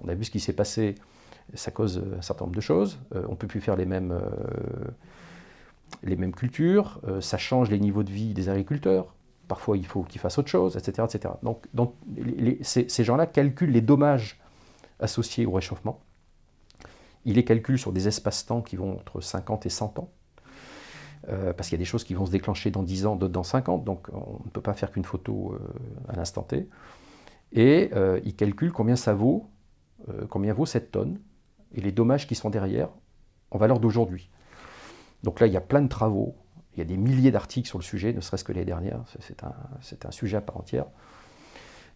on a vu ce qui s'est passé, ça cause un certain nombre de choses. Euh, on ne peut plus faire les mêmes, euh, les mêmes cultures, euh, ça change les niveaux de vie des agriculteurs. Parfois, il faut qu'ils fassent autre chose, etc. etc. Donc, ces, ces gens-là calculent les dommages associés au réchauffement. Ils les calculent sur des espaces-temps qui vont entre 50 et 100 ans. Euh, parce qu'il y a des choses qui vont se déclencher dans 10 ans, d'autres dans 50, donc on ne peut pas faire qu'une photo euh, à l'instant T. Et euh, il calcule combien ça vaut, combien vaut cette tonne, et les dommages qui sont derrière en valeur d'aujourd'hui. Donc là, il y a plein de travaux, il y a des milliers d'articles sur le sujet, ne serait-ce que l'année dernière, c'est un, sujet à part entière.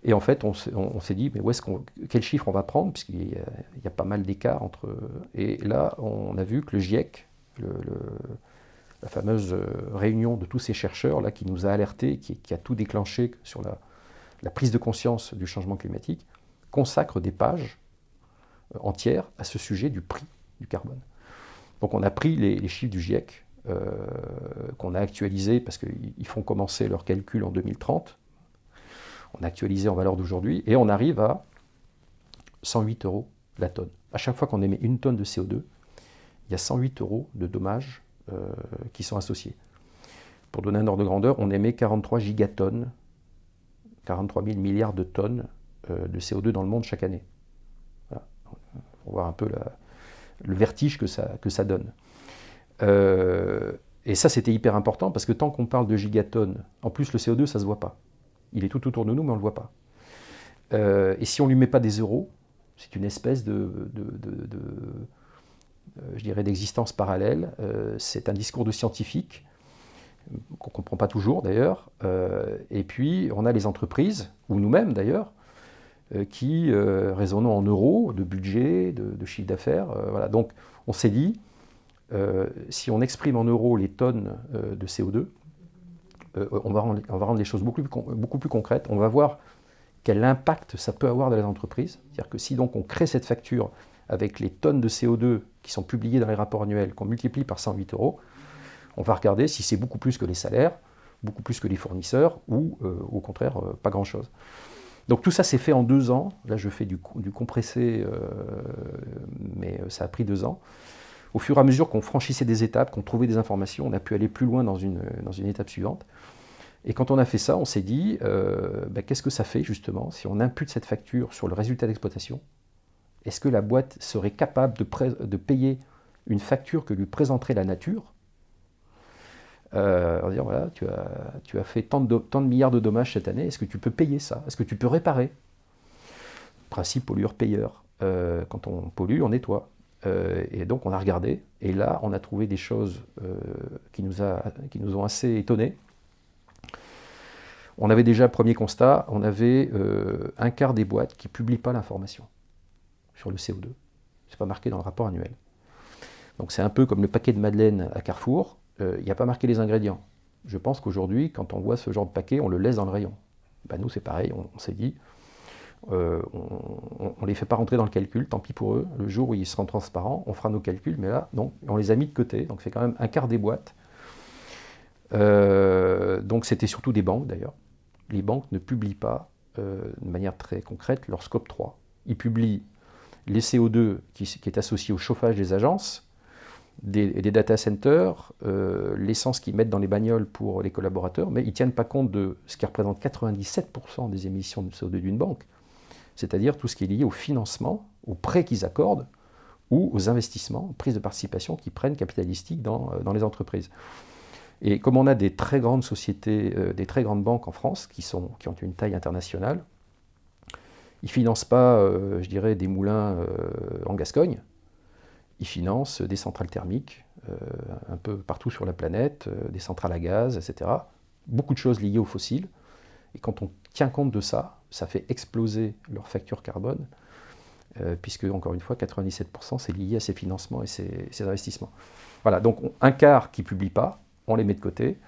Et en fait, on, s'est dit, mais où est-ce qu'on, quel chiffre on va prendre, puisqu'il y, y, a pas mal d'écarts entre... Et là, on a vu que le GIEC, la fameuse réunion de tous ces chercheurs là, qui nous a alertés, qui, a tout déclenché sur la, prise de conscience du changement climatique, consacre des pages entières à ce sujet du prix du carbone. Donc on a pris les, chiffres du GIEC, qu'on a actualisés parce qu'ils font commencer leurs calculs en 2030. On a actualisé en valeur d'aujourd'hui et on arrive à 108 euros la tonne. À chaque fois qu'on émet une tonne de CO2, il y a 108 euros de dommages euh, qui sont associés. Pour donner un ordre de grandeur, on émet 43 gigatonnes, 43 000 milliards de tonnes euh, de CO2 dans le monde chaque année. Voilà. Pour voir un peu le vertige que ça, que ça donne. Euh, et ça, c'était hyper important parce que tant qu'on parle de gigatonnes, en plus le CO2, ça ne se voit pas. Il est tout autour de nous, mais on ne le voit pas. et si on ne lui met pas des euros, c'est une espèce de, euh, je dirais, d'existence parallèle. Euh, c'est un discours de scientifique qu'on ne comprend pas toujours d'ailleurs. Euh, et puis, on a les entreprises, ou nous-mêmes d'ailleurs, qui raisonnons en euros, de budget, de, chiffre d'affaires. voilà. Donc, on s'est dit, si on exprime en euros les tonnes de CO2, on, va rendre, on va rendre les choses beaucoup plus, beaucoup plus concrètes. On va voir quel impact ça peut avoir dans les entreprises. C'est-à-dire que si donc on crée cette facture avec les tonnes de CO2 qui sont publiées dans les rapports annuels, qu'on multiplie par 108 euros, on va regarder si c'est beaucoup plus que les salaires, beaucoup plus que les fournisseurs, ou euh, au contraire, euh, pas grand-chose. Donc tout ça s'est fait en deux ans. Là, je fais du, compressé, euh, mais ça a pris deux ans. Au fur et à mesure qu'on franchissait des étapes, qu'on trouvait des informations, on a pu aller plus loin dans une, dans une étape suivante. Et quand on a fait ça, on s'est dit, ben, qu'est-ce que ça fait justement si on impute cette facture sur le résultat d'exploitation est-ce que la boîte serait capable de, payer une facture que lui présenterait la nature? Euh, on dire, voilà, tu as, fait tant de, milliards de dommages cette année, est-ce que tu peux payer ça? Est-ce que tu peux réparer? Principe pollueur-payeur. Euh, quand on pollue, on nettoie. Euh, et donc on a regardé, et là on a trouvé des choses qui, nous qui nous ont assez étonnés. On avait déjà, premier constat, on avait un quart des boîtes qui ne publient pas l'information sur le CO2. Ce n'est pas marqué dans le rapport annuel. Donc c'est un peu comme le paquet de Madeleine à Carrefour, euh, il n'y a pas marqué les ingrédients. Je pense qu'aujourd'hui, quand on voit ce genre de paquet, on le laisse dans le rayon. Ben, nous, c'est pareil, on, s'est dit, euh, on ne les fait pas rentrer dans le calcul, tant pis pour eux. Le jour où ils seront transparents, on fera nos calculs, mais là, non, on les a mis de côté, donc c'est quand même un quart des boîtes. Euh, donc c'était surtout des banques d'ailleurs. Les banques ne publient pas de manière très concrète leur scope 3. Ils publient les CO2 qui, est associé au chauffage des agences, des, data centers, euh, l'essence qu'ils mettent dans les bagnoles pour les collaborateurs, mais ils ne tiennent pas compte de ce qui représente 97% des émissions de CO2 d'une banque, c'est-à-dire tout ce qui est lié au financement, aux prêts qu'ils accordent ou aux investissements, prises de participation qu'ils prennent capitalistiques dans, euh, dans, les entreprises. Et comme on a des très grandes sociétés, euh, des très grandes banques en France qui, sont, qui ont une taille internationale, ils ne financent pas, euh, je dirais, des moulins euh, en Gascogne. Ils financent des centrales thermiques euh, un peu partout sur la planète, des centrales à gaz, etc. Beaucoup de choses liées aux fossiles. Et quand on tient compte de ça, ça fait exploser leur facture carbone, puisque, encore une fois, 97% c'est lié à ces financements et ces, investissements. Voilà, donc un quart qui ne publie pas, on les met de côté.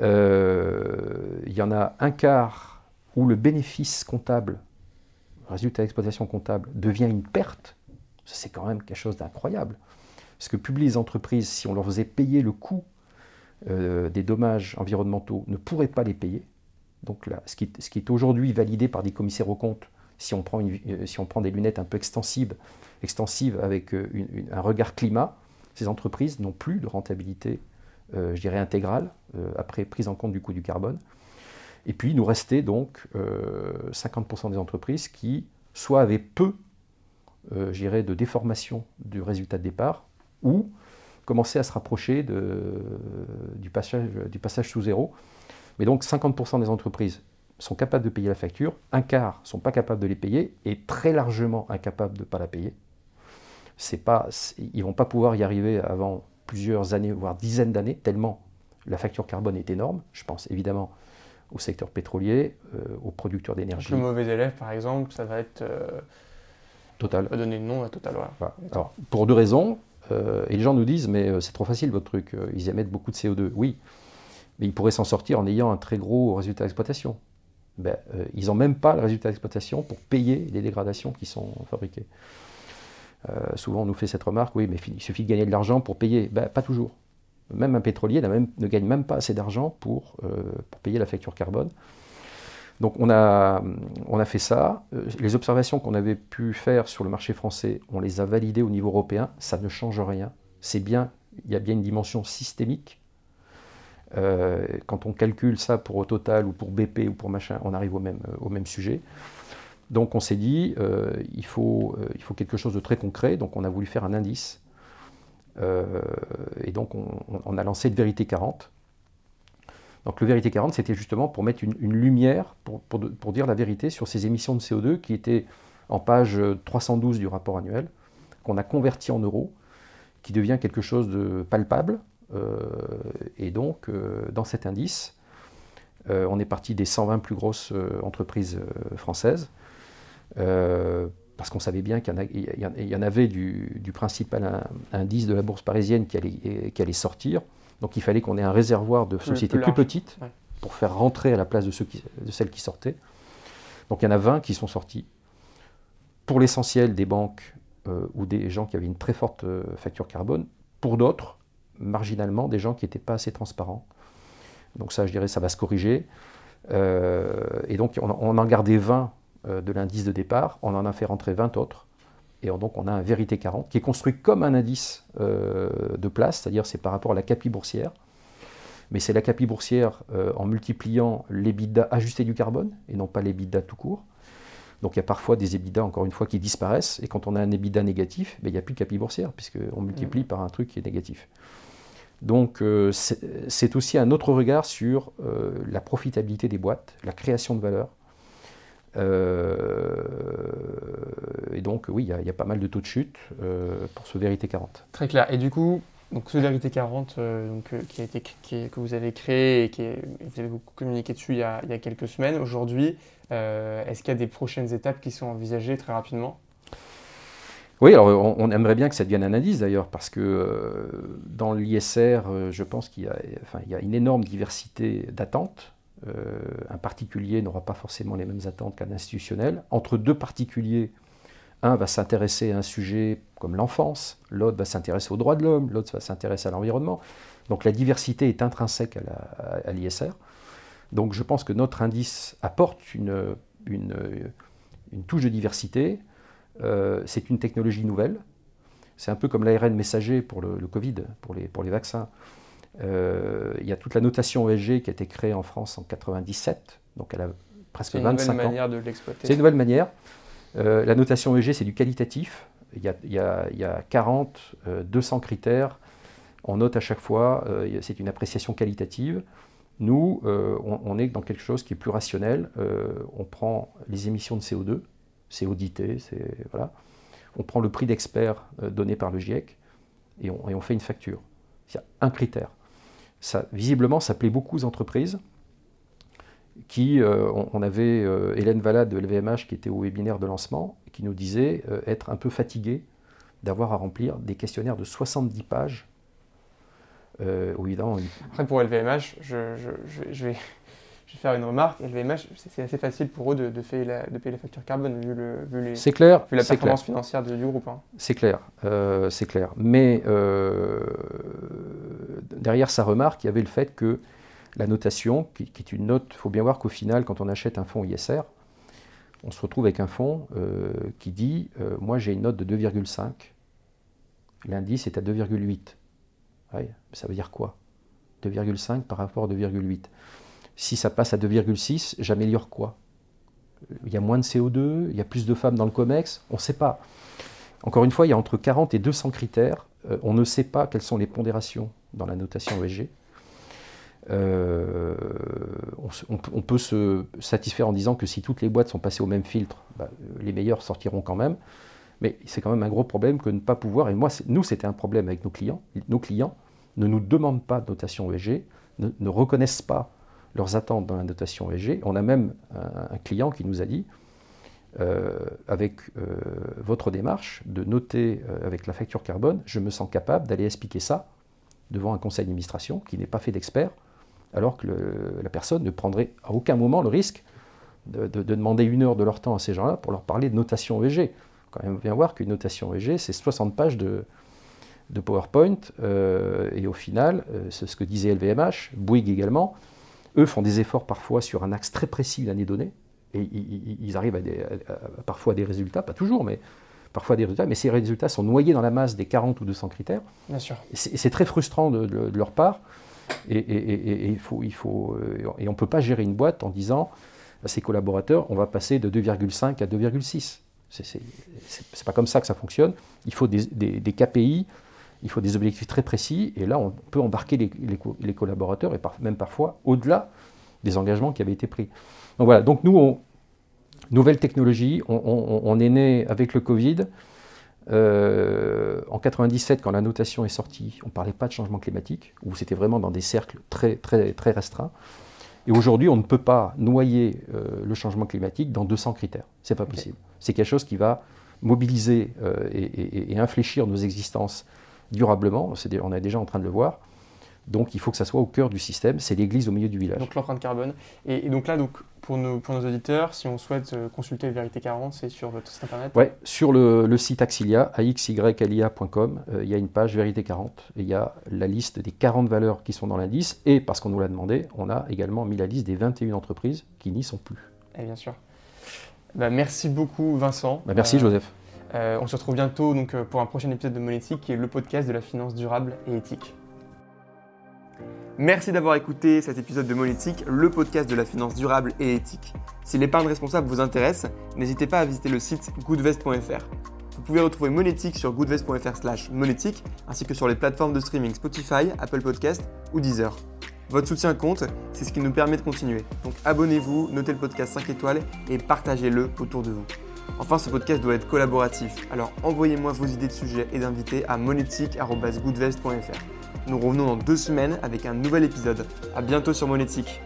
Il y en a un quart où le bénéfice comptable résultat d'exploitation comptable devient une perte, c'est quand même quelque chose d'incroyable. Ce que publient les entreprises, si on leur faisait payer le coût euh, des dommages environnementaux, ne pourraient pas les payer. Donc là, ce qui, est aujourd'hui validé par des commissaires aux comptes, si on prend, euh, des lunettes un peu extensives, extensives avec euh, un regard climat, ces entreprises n'ont plus de rentabilité, je dirais, intégrale, après prise en compte du coût du carbone. Et puis il nous restait donc 50% euh, des entreprises qui soit avaient peu, euh, de déformation du résultat de départ, ou commençaient à se rapprocher du, passage, sous zéro. Mais donc 50% des entreprises sont capables de payer la facture, un quart ne sont pas capables de les payer et très largement incapables de ne pas la payer. Pas, ils vont pas pouvoir y arriver avant plusieurs années, voire dizaines d'années, tellement la facture carbone est énorme. Je pense évidemment au secteur pétrolier, euh, aux producteurs d'énergie. Le mauvais élève, par exemple, ça va être. Euh, Total. On donner le nom à Total. pour deux raisons. et les gens nous disent, mais c'est trop facile votre truc, ils émettent beaucoup de CO2. Oui, mais ils pourraient s'en sortir en ayant un très gros résultat d'exploitation. Ben, ils n'ont même pas le résultat d'exploitation pour payer les dégradations qui sont fabriquées. souvent on nous fait cette remarque, oui, mais il suffit de gagner de l'argent pour payer. Ben, pas toujours. Même un pétrolier ne gagne même pas assez d'argent pour, pour payer la facture carbone. Donc on a, on a fait ça. Euh, les observations qu'on avait pu faire sur le marché français, on les a validées au niveau européen. Ça ne change rien. C'est bien, il y a bien une dimension systémique. Euh, quand on calcule ça pour au total ou pour BP ou pour machin, on arrive au même, au même sujet. Donc on s'est dit, euh, il, faut, il faut quelque chose de très concret. Donc on a voulu faire un indice. Et donc on, a lancé de Vérité 40 donc le Vérité 40, c'était justement pour mettre une, lumière, pour, dire la vérité sur ces émissions de CO2 qui étaient en page 312 du rapport annuel, qu'on a converti en euros, qui devient quelque chose de palpable. Euh, et donc, euh, dans cet indice, euh, on est parti des 120 plus grosses entreprises françaises, parce qu'on savait bien qu'il y, en avait du, principal indice de la bourse parisienne qui allait sortir. Donc il fallait qu'on ait un réservoir de sociétés plus, petites pour faire rentrer à la place de, ceux de celles qui sortaient. Donc il y en a 20 qui sont sortis. Pour l'essentiel des banques euh, ou des gens qui avaient une très forte euh, facture carbone. Pour d'autres, marginalement, des gens qui n'étaient pas assez transparents. Donc ça, je dirais, ça va se corriger. Euh, et donc on, on, en gardait 20 de l'indice de départ, on en a fait rentrer 20 autres. Et donc on a un Vérité 40 qui est construit comme un indice euh, de place, c'est-à-dire c'est par rapport à la CAPI boursière. Mais c'est la CAPI boursière euh, en multipliant l'EBITDA ajusté du carbone et non pas l'EBITDA tout court. Donc il y a parfois des EBITDA, encore une fois, qui disparaissent. Et quand on a un EBITDA négatif, ben, il n'y a plus de CAPI boursière, puisqu'on multiplie mmh. par un truc qui est négatif. Donc euh, c'est aussi un autre regard sur la profitabilité des boîtes, la création de valeur, euh, et donc, oui, il y, a pas mal de taux de chute euh, pour ce Vérité 40. Très clair. Et du coup, donc ce Vérité 40 euh, donc, qui a été, que vous avez créé et qui vous avez beaucoup communiqué dessus il y a, il y a quelques semaines, aujourd'hui, est-ce qu'il y a des prochaines étapes qui sont envisagées très rapidement? Oui, alors on, aimerait bien que ça devienne un indice d'ailleurs, parce que dans l'ISR, je pense qu'il y, enfin, il y, a une énorme diversité d'attentes. Euh, un particulier n'aura pas forcément les mêmes attentes qu'un institutionnel. Entre deux particuliers, un va s'intéresser à un sujet comme l'enfance, l'autre va s'intéresser aux droits de l'homme, l'autre va s'intéresser à l'environnement. Donc la diversité est intrinsèque à l'ISR. Donc je pense que notre indice apporte une, touche de diversité. Euh, c'est une technologie nouvelle. C'est un peu comme l'ARN messager pour le, Covid, pour les vaccins. Euh, il y a toute la notation ESG qui a été créée en France en 97, donc elle a presque 25 ans. C'est une nouvelle manière de l'exploiter. C'est une nouvelle manière. Euh, la notation ESG, c'est du qualitatif. Il y a, il y a, il y a 40, 200 euh, critères. On note à chaque fois, c'est une appréciation qualitative. Nous, on, est dans quelque chose qui est plus rationnel. on prend les émissions de CO2, c'est audité, c'est voilà. On prend le prix d'expert donné par le GIEC et on, et on fait une facture. Il y a un critère visiblement, ça plaît beaucoup aux entreprises. Qui, euh, on, avait euh, Hélène Valade de LVMH qui était au webinaire de lancement, qui nous disait euh, être un peu fatiguée d'avoir à remplir des questionnaires de 70 pages. oui, Après, pour LVMH, je, je vais je vais faire une remarque. LVMH, c'est assez facile pour eux de, de, payer, la, de payer la facture carbone vu, le, vu, les, clair, vu la performance financière du groupe. Hein. C'est clair, euh, c'est clair. Mais euh, derrière sa remarque, il y avait le fait que la notation, qui, est une note, il faut bien voir qu'au final, quand on achète un fonds ISR, on se retrouve avec un fonds euh, qui dit Moi j'ai une note de 2,5, l'indice est à 2,8. ça veut dire quoi? 2,5 par rapport à 2,8 si ça passe à 2,6, j'améliore quoi? Il y a moins de CO2, il y a plus de femmes dans le COMEX, on ne sait pas. Encore une fois, il y a entre 40 et 200 critères. Euh, on ne sait pas quelles sont les pondérations dans la notation ESG. Euh, on, peut se satisfaire en disant que si toutes les boîtes sont passées au même filtre, bah, les meilleurs sortiront quand même. Mais c'est quand même un gros problème que ne pas pouvoir. Et moi, nous, c'était un problème avec nos clients. Nos clients ne nous demandent pas de notation ESG, ne reconnaissent pas leurs attentes dans la notation ESG. On a même un, client qui nous a dit avec votre démarche, de noter avec la facture carbone, je me sens capable d'aller expliquer ça devant un conseil d'administration qui n'est pas fait d'experts, alors que la personne ne prendrait à aucun moment le risque de, demander une heure de leur temps à ces gens-là pour leur parler de notation EG. Quand même bien voir qu'une notation EG, c'est 60 pages de, de PowerPoint, euh, et au final, euh, c'est ce que disait LVMH, Bouygues également, eux font des efforts parfois sur un axe très précis d'une année donnée, et ils, arrivent à, des, parfois à des résultats, pas toujours, mais parfois des résultats, mais ces résultats sont noyés dans la masse des 40 ou 200 critères. Bien sûr. C'est très frustrant de, leur part, et, il faut, il faut, euh, et on ne peut pas gérer une boîte en disant à ses collaborateurs, on va passer de 2,5 à 2,6. C'est pas comme ça que ça fonctionne. Il faut des, des KPI il faut des objectifs très précis, et là, on peut embarquer les, collaborateurs, et même parfois au-delà des engagements qui avaient été pris. Donc voilà, donc nous, on, nouvelle technologie, on, est né avec le Covid. Euh, en 97, quand la notation est sortie, on ne parlait pas de changement climatique, où c'était vraiment dans des cercles très, très, très restreints. Et aujourd'hui, on ne peut pas noyer euh, le changement climatique dans 200 critères. Ce n'est pas possible. C'est quelque chose qui va mobiliser euh, et, et, infléchir nos existences durablement, on est déjà en train de le voir. Donc il faut que ça soit au cœur du système, c'est l'église au milieu du village. Donc l'empreinte carbone. Et, donc là, donc, pour, nos, pour nos auditeurs, si on souhaite euh, consulter Vérité 40, c'est sur votre site internet Oui, sur le, site Axilia, axylia.com, euh, il y a une page Vérité 40, et il y a la liste des 40 valeurs qui sont dans l'indice, et parce qu'on nous l'a demandé, on a également mis la liste des 21 entreprises qui n'y sont plus. Et eh bien sûr. Bah, merci beaucoup Vincent. Bah, merci euh, Joseph. Euh, on se retrouve bientôt donc, euh, pour un prochain épisode de Monétique qui est le podcast de la finance durable et éthique. Merci d'avoir écouté cet épisode de Monétique, le podcast de la finance durable et éthique. Si l'épargne responsable vous intéresse, n'hésitez pas à visiter le site goodvest.fr. Vous pouvez retrouver Monétique sur goodvest.fr slash monétique, ainsi que sur les plateformes de streaming Spotify, Apple Podcast ou Deezer. Votre soutien compte, c'est ce qui nous permet de continuer. Donc abonnez-vous, notez le podcast 5 étoiles et partagez-le autour de vous. Enfin, ce podcast doit être collaboratif, alors envoyez-moi vos idées de sujets et d'invités à monétique.goodvest.fr. Nous revenons dans deux semaines avec un nouvel épisode. A bientôt sur Monétique.